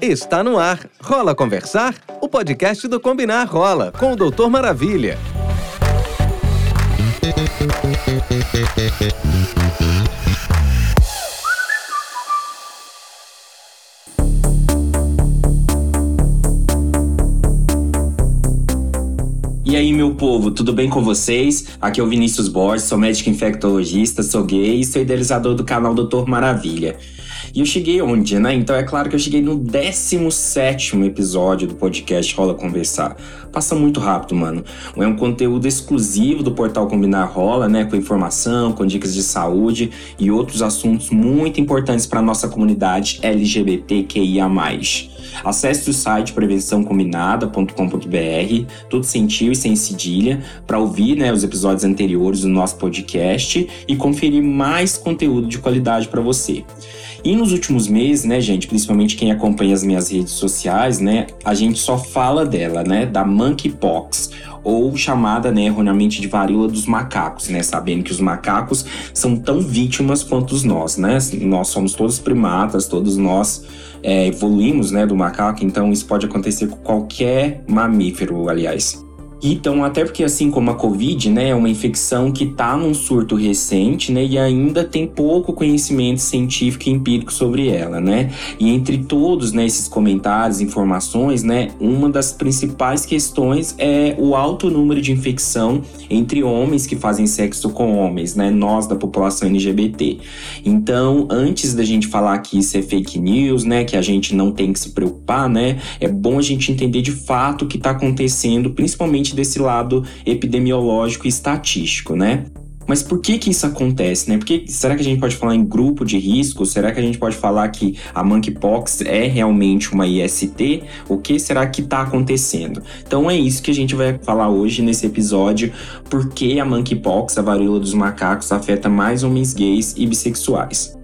Está no ar. Rola Conversar? O podcast do Combinar Rola, com o Doutor Maravilha. E aí, meu povo, tudo bem com vocês? Aqui é o Vinícius Borges, sou médico infectologista, sou gay e sou idealizador do canal Doutor Maravilha. E eu cheguei onde, né? Então é claro que eu cheguei no 17 episódio do podcast Rola Conversar. Passa muito rápido, mano. É um conteúdo exclusivo do portal Combinar Rola, né? Com informação, com dicas de saúde e outros assuntos muito importantes para nossa comunidade LGBTQIA. Acesse o site prevençãocombinada.com.br, tudo sem e sem cedilha, para ouvir né, os episódios anteriores do nosso podcast e conferir mais conteúdo de qualidade para você. E nos últimos meses, né, gente, principalmente quem acompanha as minhas redes sociais, né, a gente só fala dela, né, da monkeypox, ou chamada, né, erroneamente de varíola dos macacos, né, sabendo que os macacos são tão vítimas quanto nós, né? Nós somos todos primatas, todos nós é, evoluímos, né, do macaco, então isso pode acontecer com qualquer mamífero, aliás. Então, até porque assim como a Covid, né, é uma infecção que está num surto recente, né, e ainda tem pouco conhecimento científico e empírico sobre ela, né? E entre todos, né, esses comentários, informações, né, uma das principais questões é o alto número de infecção entre homens que fazem sexo com homens, né, nós da população LGBT. Então, antes da gente falar que isso é fake news, né, que a gente não tem que se preocupar, né, é bom a gente entender de fato o que está acontecendo, principalmente desse lado epidemiológico e estatístico, né? Mas por que que isso acontece, né? Porque será que a gente pode falar em grupo de risco? Será que a gente pode falar que a monkeypox é realmente uma IST? O que será que está acontecendo? Então é isso que a gente vai falar hoje nesse episódio, por que a monkeypox, a varíola dos macacos, afeta mais homens gays e bissexuais.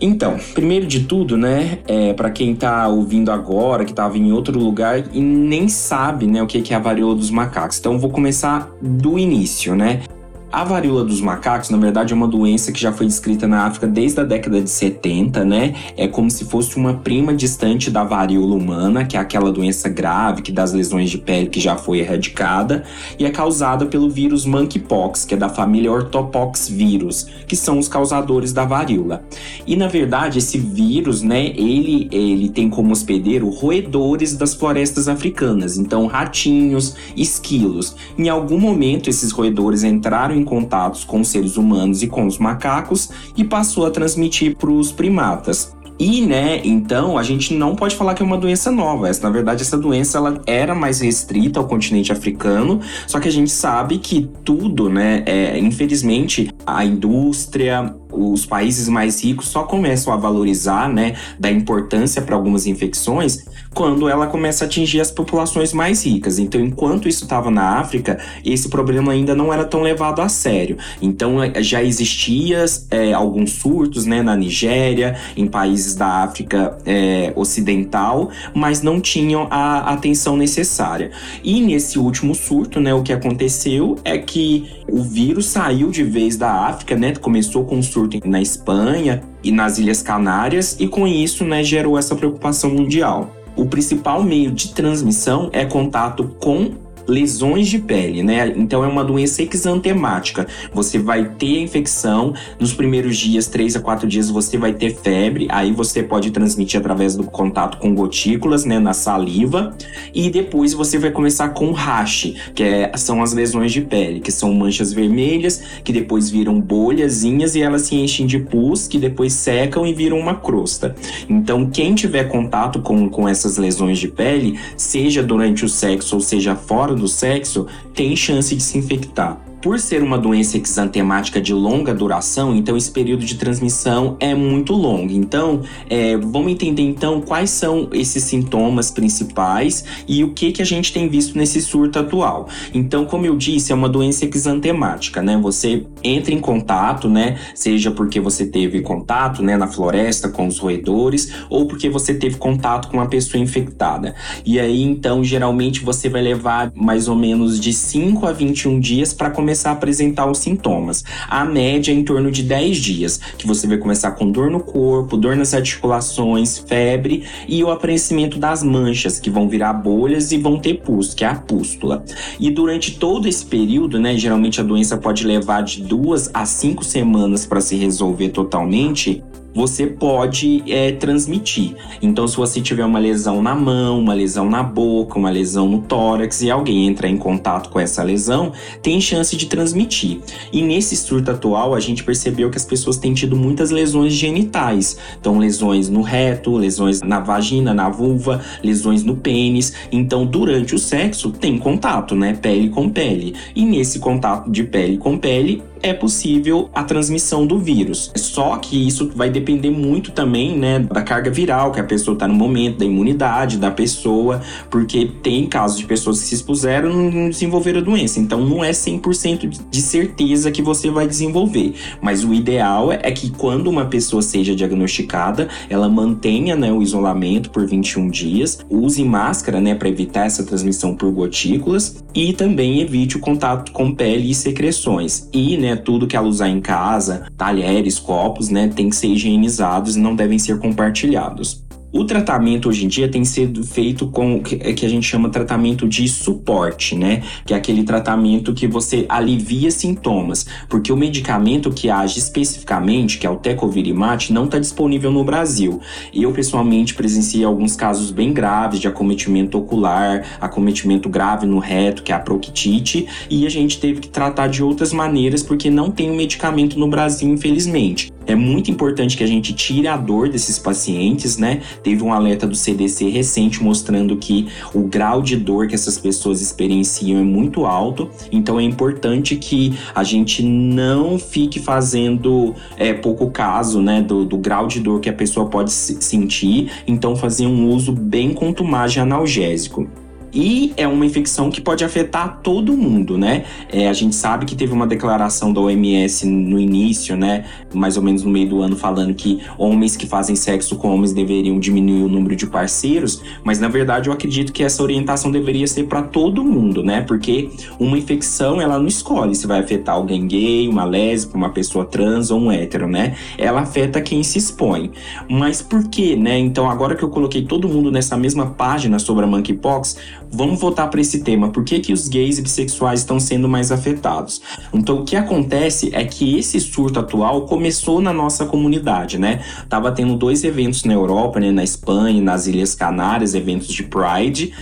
Então, primeiro de tudo, né, é, para quem tá ouvindo agora, que tava em outro lugar e nem sabe, né, o que é a varíola dos macacos. Então, vou começar do início, né? A varíola dos macacos, na verdade, é uma doença que já foi descrita na África desde a década de 70, né? É como se fosse uma prima distante da varíola humana, que é aquela doença grave que dá as lesões de pele que já foi erradicada, e é causada pelo vírus monkeypox, que é da família orthopox vírus, que são os causadores da varíola. E na verdade, esse vírus, né, ele, ele tem como hospedeiro roedores das florestas africanas, então ratinhos, esquilos. Em algum momento, esses roedores entraram em contatos com seres humanos e com os macacos e passou a transmitir para os primatas. E, né, então a gente não pode falar que é uma doença nova. Essa, na verdade, essa doença ela era mais restrita ao continente africano, só que a gente sabe que tudo, né, é, infelizmente, a indústria, os países mais ricos só começam a valorizar, né, da importância para algumas infecções quando ela começa a atingir as populações mais ricas. Então, enquanto isso estava na África, esse problema ainda não era tão levado a sério. Então, é, já existia é, alguns surtos, né, na Nigéria, em países da África é, Ocidental, mas não tinham a atenção necessária. E nesse último surto, né, o que aconteceu é que o vírus saiu de vez da África, né, começou com um surto na Espanha e nas Ilhas Canárias, e com isso, né, gerou essa preocupação mundial. O principal meio de transmissão é contato com lesões de pele, né? Então é uma doença exantemática. Você vai ter a infecção, nos primeiros dias, 3 a 4 dias, você vai ter febre, aí você pode transmitir através do contato com gotículas, né, na saliva, e depois você vai começar com rash, que é, são as lesões de pele, que são manchas vermelhas, que depois viram bolhazinhas e elas se enchem de pus, que depois secam e viram uma crosta. Então, quem tiver contato com, com essas lesões de pele, seja durante o sexo ou seja fora do sexo tem chance de se infectar. Por ser uma doença exantemática de longa duração, então esse período de transmissão é muito longo. Então, é, vamos entender então quais são esses sintomas principais e o que que a gente tem visto nesse surto atual. Então, como eu disse, é uma doença exantemática, né? Você entra em contato, né? Seja porque você teve contato, né, na floresta com os roedores ou porque você teve contato com uma pessoa infectada. E aí, então, geralmente você vai levar mais ou menos de 5 a 21 dias para começar começar a apresentar os sintomas. A média é em torno de 10 dias, que você vai começar com dor no corpo, dor nas articulações, febre e o aparecimento das manchas, que vão virar bolhas e vão ter pus, que é a pústula. E durante todo esse período, né, geralmente a doença pode levar de duas a cinco semanas para se resolver totalmente você pode é, transmitir. Então, se você tiver uma lesão na mão, uma lesão na boca, uma lesão no tórax e alguém entrar em contato com essa lesão, tem chance de transmitir. E nesse surto atual, a gente percebeu que as pessoas têm tido muitas lesões genitais. Então, lesões no reto, lesões na vagina, na vulva, lesões no pênis. Então, durante o sexo, tem contato, né? Pele com pele. E nesse contato de pele com pele, é possível a transmissão do vírus. Só que isso vai depender muito também, né, da carga viral que a pessoa está no momento, da imunidade da pessoa, porque tem casos de pessoas que se expuseram e não desenvolveram a doença. Então não é 100% de certeza que você vai desenvolver. Mas o ideal é que quando uma pessoa seja diagnosticada, ela mantenha né, o isolamento por 21 dias, use máscara né, para evitar essa transmissão por gotículas e também evite o contato com pele e secreções. E né, né, tudo que ela usar em casa, talheres, copos, né, tem que ser higienizados e não devem ser compartilhados. O tratamento hoje em dia tem sido feito com o que a gente chama tratamento de suporte, né? Que é aquele tratamento que você alivia sintomas, porque o medicamento que age especificamente, que é o Tecovirimat, não está disponível no Brasil. Eu pessoalmente presenciei alguns casos bem graves de acometimento ocular, acometimento grave no reto, que é a proctite, e a gente teve que tratar de outras maneiras porque não tem o medicamento no Brasil, infelizmente. É muito importante que a gente tire a dor desses pacientes, né? Teve um alerta do CDC recente mostrando que o grau de dor que essas pessoas experienciam é muito alto. Então é importante que a gente não fique fazendo é, pouco caso, né, do, do grau de dor que a pessoa pode sentir. Então fazer um uso bem contumaz de analgésico. E é uma infecção que pode afetar todo mundo, né? É, a gente sabe que teve uma declaração da OMS no início, né? Mais ou menos no meio do ano, falando que homens que fazem sexo com homens deveriam diminuir o número de parceiros, mas na verdade eu acredito que essa orientação deveria ser para todo mundo, né? Porque uma infecção, ela não escolhe se vai afetar alguém gay, uma lésbica, uma pessoa trans ou um hétero, né? Ela afeta quem se expõe. Mas por quê, né? Então, agora que eu coloquei todo mundo nessa mesma página sobre a monkeypox, Vamos voltar para esse tema. Por que, que os gays e bissexuais estão sendo mais afetados? Então, o que acontece é que esse surto atual começou na nossa comunidade, né? Tava tendo dois eventos na Europa, né? Na Espanha, nas Ilhas Canárias, eventos de Pride,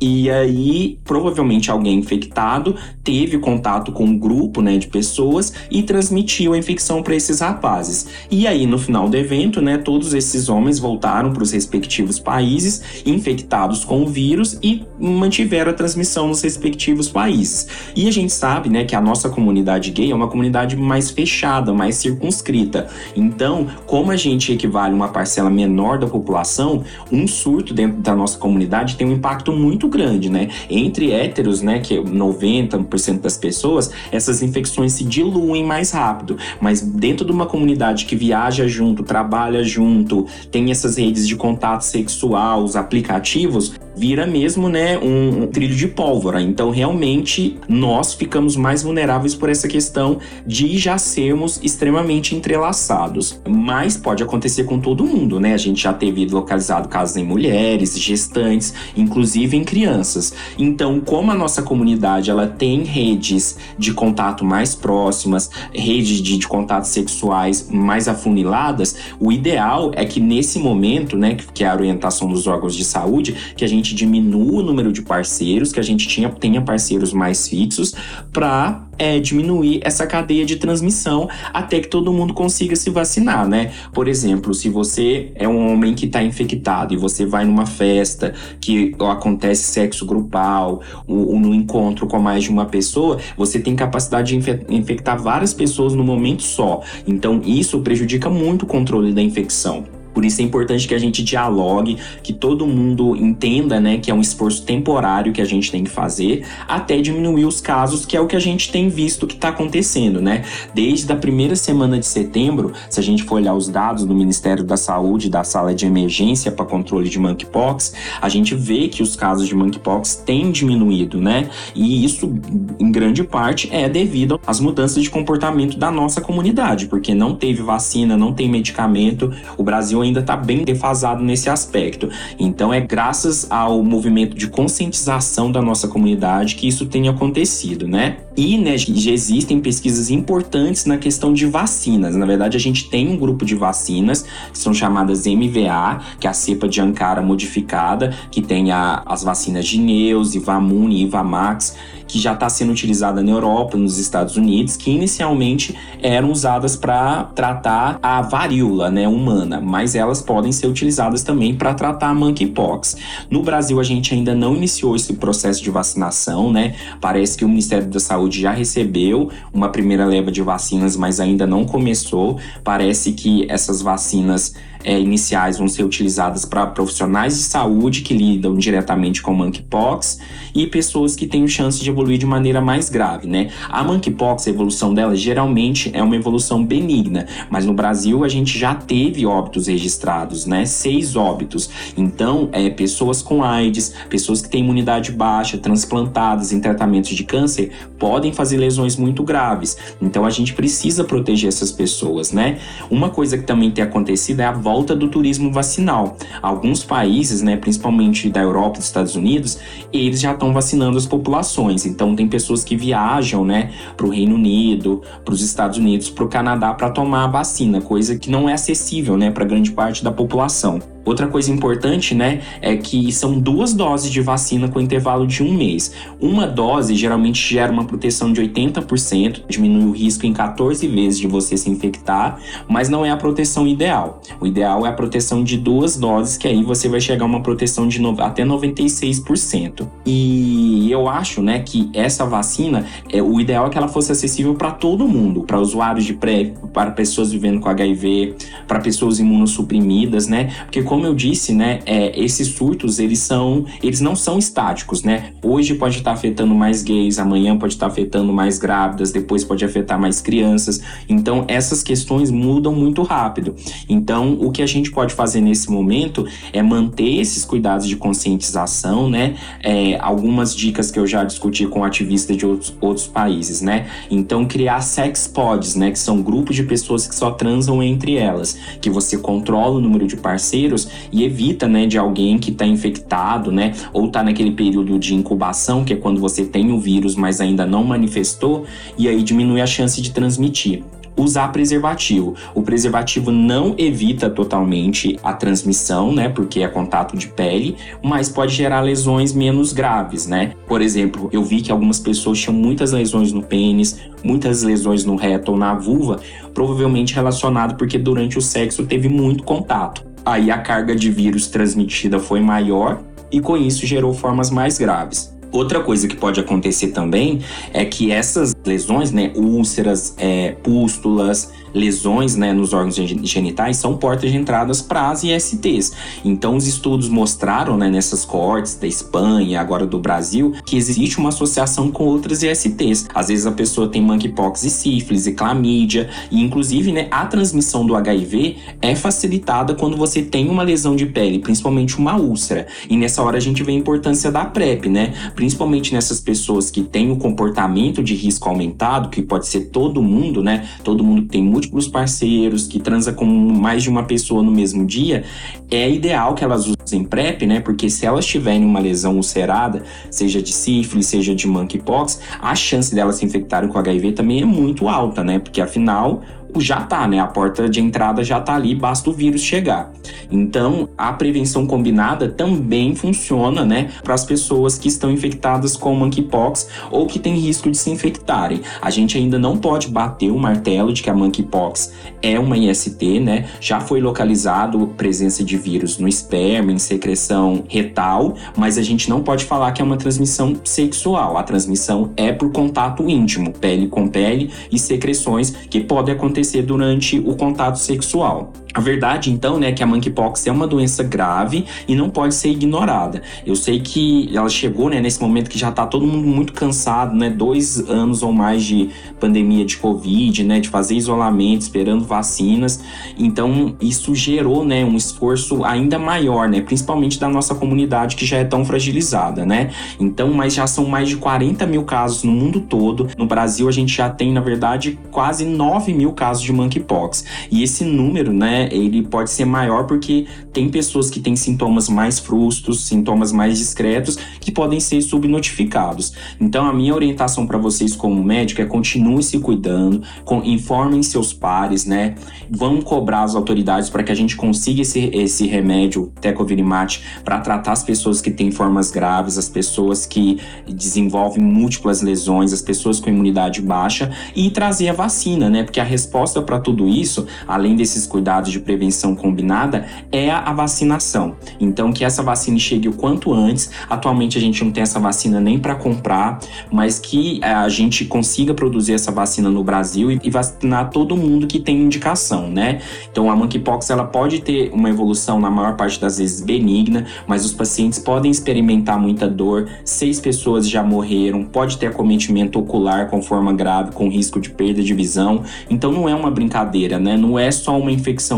e aí, provavelmente alguém infectado teve contato com um grupo né, de pessoas e transmitiu a infecção para esses rapazes. E aí, no final do evento, né, todos esses homens voltaram para os respectivos países infectados com o vírus e mantiveram a transmissão nos respectivos países. E a gente sabe né, que a nossa comunidade gay é uma comunidade mais fechada, mais circunscrita. Então, como a gente equivale a uma parcela menor da população, um surto dentro da nossa comunidade tem um impacto muito muito grande, né? Entre héteros, né, que é 90% das pessoas, essas infecções se diluem mais rápido. Mas dentro de uma comunidade que viaja junto, trabalha junto, tem essas redes de contato sexual, os aplicativos, vira mesmo, né, um, um trilho de pólvora. Então, realmente, nós ficamos mais vulneráveis por essa questão de já sermos extremamente entrelaçados. Mas pode acontecer com todo mundo, né? A gente já teve localizado casos em mulheres, gestantes, inclusive em crianças. Então, como a nossa comunidade ela tem redes de contato mais próximas, redes de, de contatos sexuais mais afuniladas, o ideal é que nesse momento, né, que é a orientação dos órgãos de saúde, que a gente diminua o número de parceiros, que a gente tinha, tenha parceiros mais fixos, para é diminuir essa cadeia de transmissão até que todo mundo consiga se vacinar, né? Por exemplo, se você é um homem que está infectado e você vai numa festa que acontece sexo grupal ou, ou no encontro com mais de uma pessoa, você tem capacidade de infectar várias pessoas no momento só. Então, isso prejudica muito o controle da infecção. Por isso é importante que a gente dialogue, que todo mundo entenda, né, que é um esforço temporário que a gente tem que fazer, até diminuir os casos, que é o que a gente tem visto que está acontecendo, né? Desde a primeira semana de setembro, se a gente for olhar os dados do Ministério da Saúde, da sala de emergência para controle de monkeypox, a gente vê que os casos de monkeypox têm diminuído, né? E isso, em grande parte, é devido às mudanças de comportamento da nossa comunidade, porque não teve vacina, não tem medicamento, o Brasil ainda está bem defasado nesse aspecto. Então é graças ao movimento de conscientização da nossa comunidade que isso tem acontecido, né? E né, já existem pesquisas importantes na questão de vacinas. Na verdade, a gente tem um grupo de vacinas que são chamadas MVA, que é a cepa de Ankara modificada, que tem a, as vacinas de Neus, Ivamune e Ivamax, que já está sendo utilizada na Europa, nos Estados Unidos, que inicialmente eram usadas para tratar a varíola né, humana, mas elas podem ser utilizadas também para tratar a monkeypox. No Brasil, a gente ainda não iniciou esse processo de vacinação, né? Parece que o Ministério da Saúde já recebeu uma primeira leva de vacinas, mas ainda não começou. Parece que essas vacinas é, iniciais vão ser utilizadas para profissionais de saúde que lidam diretamente com monkeypox e pessoas que têm chance de evoluir de maneira mais grave, né? A monkeypox, a evolução dela geralmente é uma evolução benigna, mas no Brasil a gente já teve óbitos registrados, né? Seis óbitos. Então, é, pessoas com AIDS, pessoas que têm imunidade baixa, transplantadas em tratamentos de câncer, podem fazer lesões muito graves. Então, a gente precisa proteger essas pessoas, né? Uma coisa que também tem acontecido é a volta volta do turismo vacinal. Alguns países, né, principalmente da Europa dos Estados Unidos, eles já estão vacinando as populações. Então tem pessoas que viajam, né, para o Reino Unido, para os Estados Unidos, para o Canadá para tomar a vacina, coisa que não é acessível, né, para grande parte da população. Outra coisa importante, né, é que são duas doses de vacina com intervalo de um mês. Uma dose geralmente gera uma proteção de 80%, diminui o risco em 14 vezes de você se infectar, mas não é a proteção ideal. O ideal é a proteção de duas doses, que aí você vai chegar a uma proteção de no, até 96%. E eu acho, né, que essa vacina, é, o ideal é que ela fosse acessível para todo mundo, para usuários de pré, para pessoas vivendo com HIV, para pessoas imunossuprimidas, né? Porque como eu disse, né, é, esses surtos, eles são, eles não são estáticos, né? Hoje pode estar afetando mais gays, amanhã pode estar afetando mais grávidas, depois pode afetar mais crianças. Então, essas questões mudam muito rápido. Então, o que a gente pode fazer nesse momento é manter esses cuidados de conscientização, né? É, algumas dicas que eu já discuti com ativistas de outros, outros países, né? Então, criar sex pods, né? Que são grupos de pessoas que só transam entre elas, que você controla o número de parceiros e evita, né, de alguém que está infectado, né, ou está naquele período de incubação, que é quando você tem o vírus, mas ainda não manifestou, e aí diminui a chance de transmitir usar preservativo. O preservativo não evita totalmente a transmissão, né? Porque é contato de pele, mas pode gerar lesões menos graves, né? Por exemplo, eu vi que algumas pessoas tinham muitas lesões no pênis, muitas lesões no reto ou na vulva, provavelmente relacionado porque durante o sexo teve muito contato aí a carga de vírus transmitida foi maior e com isso gerou formas mais graves. Outra coisa que pode acontecer também é que essas lesões, né, úlceras, é, pústulas, lesões né, nos órgãos genitais são portas de entradas para as ISTs. Então, os estudos mostraram né, nessas cortes da Espanha, agora do Brasil, que existe uma associação com outras ISTs. Às vezes a pessoa tem monkeypox e sífilis e clamídia, e inclusive né, a transmissão do HIV é facilitada quando você tem uma lesão de pele, principalmente uma úlcera. E nessa hora a gente vê a importância da PrEP, né? Principalmente nessas pessoas que têm o comportamento de risco aumentado, que pode ser todo mundo, né? Todo mundo tem múltiplos múltiplos parceiros, que transa com mais de uma pessoa no mesmo dia, é ideal que elas usem PrEP, né? Porque se elas tiverem uma lesão ulcerada, seja de sífilis, seja de monkeypox, a chance delas se infectarem com HIV também é muito alta, né? Porque afinal, já tá, né? A porta de entrada já tá ali, basta o vírus chegar. Então, a prevenção combinada também funciona, né, para as pessoas que estão infectadas com monkeypox ou que têm risco de se infectarem. A gente ainda não pode bater o martelo de que a monkeypox é uma IST, né? Já foi localizado presença de vírus no esperma, em secreção retal, mas a gente não pode falar que é uma transmissão sexual. A transmissão é por contato íntimo, pele com pele e secreções que podem acontecer acontecer durante o contato sexual. A verdade, então, né, é que a monkeypox é uma doença grave e não pode ser ignorada. Eu sei que ela chegou, né, nesse momento que já tá todo mundo muito cansado, né, dois anos ou mais de pandemia de Covid, né, de fazer isolamento, esperando vacinas. Então, isso gerou, né, um esforço ainda maior, né, principalmente da nossa comunidade que já é tão fragilizada, né. Então, mas já são mais de 40 mil casos no mundo todo. No Brasil, a gente já tem, na verdade, quase 9 mil casos de monkeypox. E esse número, né, ele pode ser maior porque tem pessoas que têm sintomas mais frustos, sintomas mais discretos, que podem ser subnotificados. Então, a minha orientação para vocês como médico é continue se cuidando, com, informem seus pares, né? Vão cobrar as autoridades para que a gente consiga esse, esse remédio tecovirimat para tratar as pessoas que têm formas graves, as pessoas que desenvolvem múltiplas lesões, as pessoas com imunidade baixa e trazer a vacina, né? Porque a resposta para tudo isso, além desses cuidados de prevenção combinada é a vacinação. Então, que essa vacina chegue o quanto antes. Atualmente, a gente não tem essa vacina nem para comprar, mas que eh, a gente consiga produzir essa vacina no Brasil e vacinar todo mundo que tem indicação, né? Então, a monkeypox ela pode ter uma evolução, na maior parte das vezes, benigna, mas os pacientes podem experimentar muita dor. Seis pessoas já morreram, pode ter acometimento ocular com forma grave, com risco de perda de visão. Então, não é uma brincadeira, né? Não é só uma infecção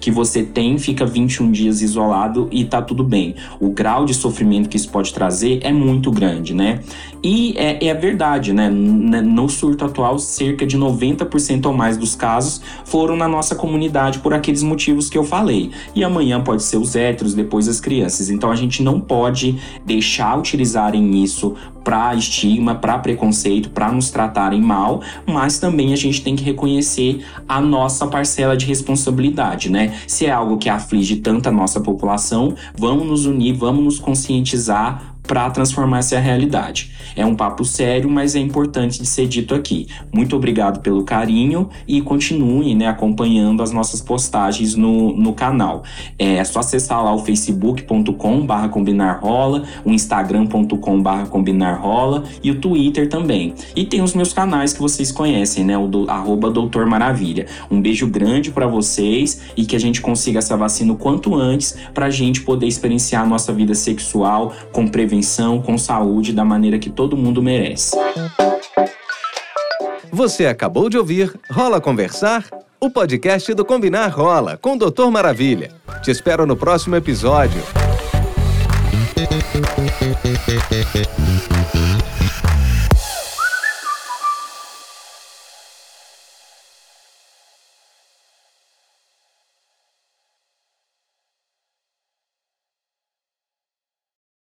que você tem, fica 21 dias isolado e tá tudo bem. O grau de sofrimento que isso pode trazer é muito grande, né? E é, é verdade, né? No surto atual, cerca de 90% ou mais dos casos foram na nossa comunidade por aqueles motivos que eu falei. E amanhã pode ser os héteros, depois as crianças. Então a gente não pode deixar utilizarem isso para estigma, para preconceito, para nos tratarem mal, mas também a gente tem que reconhecer a nossa parcela de né? Se é algo que aflige tanta nossa população, vamos nos unir, vamos nos conscientizar para transformar essa realidade. É um papo sério, mas é importante de ser dito aqui. Muito obrigado pelo carinho e continue né, acompanhando as nossas postagens no, no canal. É só acessar lá o facebook.com barra o instagram.com barra e o Twitter também. E tem os meus canais que vocês conhecem, né? O do, arroba Doutor Maravilha. Um beijo grande para vocês e que a gente consiga essa vacina o quanto antes para a gente poder experienciar a nossa vida sexual com prevenção prevenção, com saúde, da maneira que todo mundo merece. Você acabou de ouvir Rola Conversar? O podcast do Combinar Rola, com o Doutor Maravilha. Te espero no próximo episódio.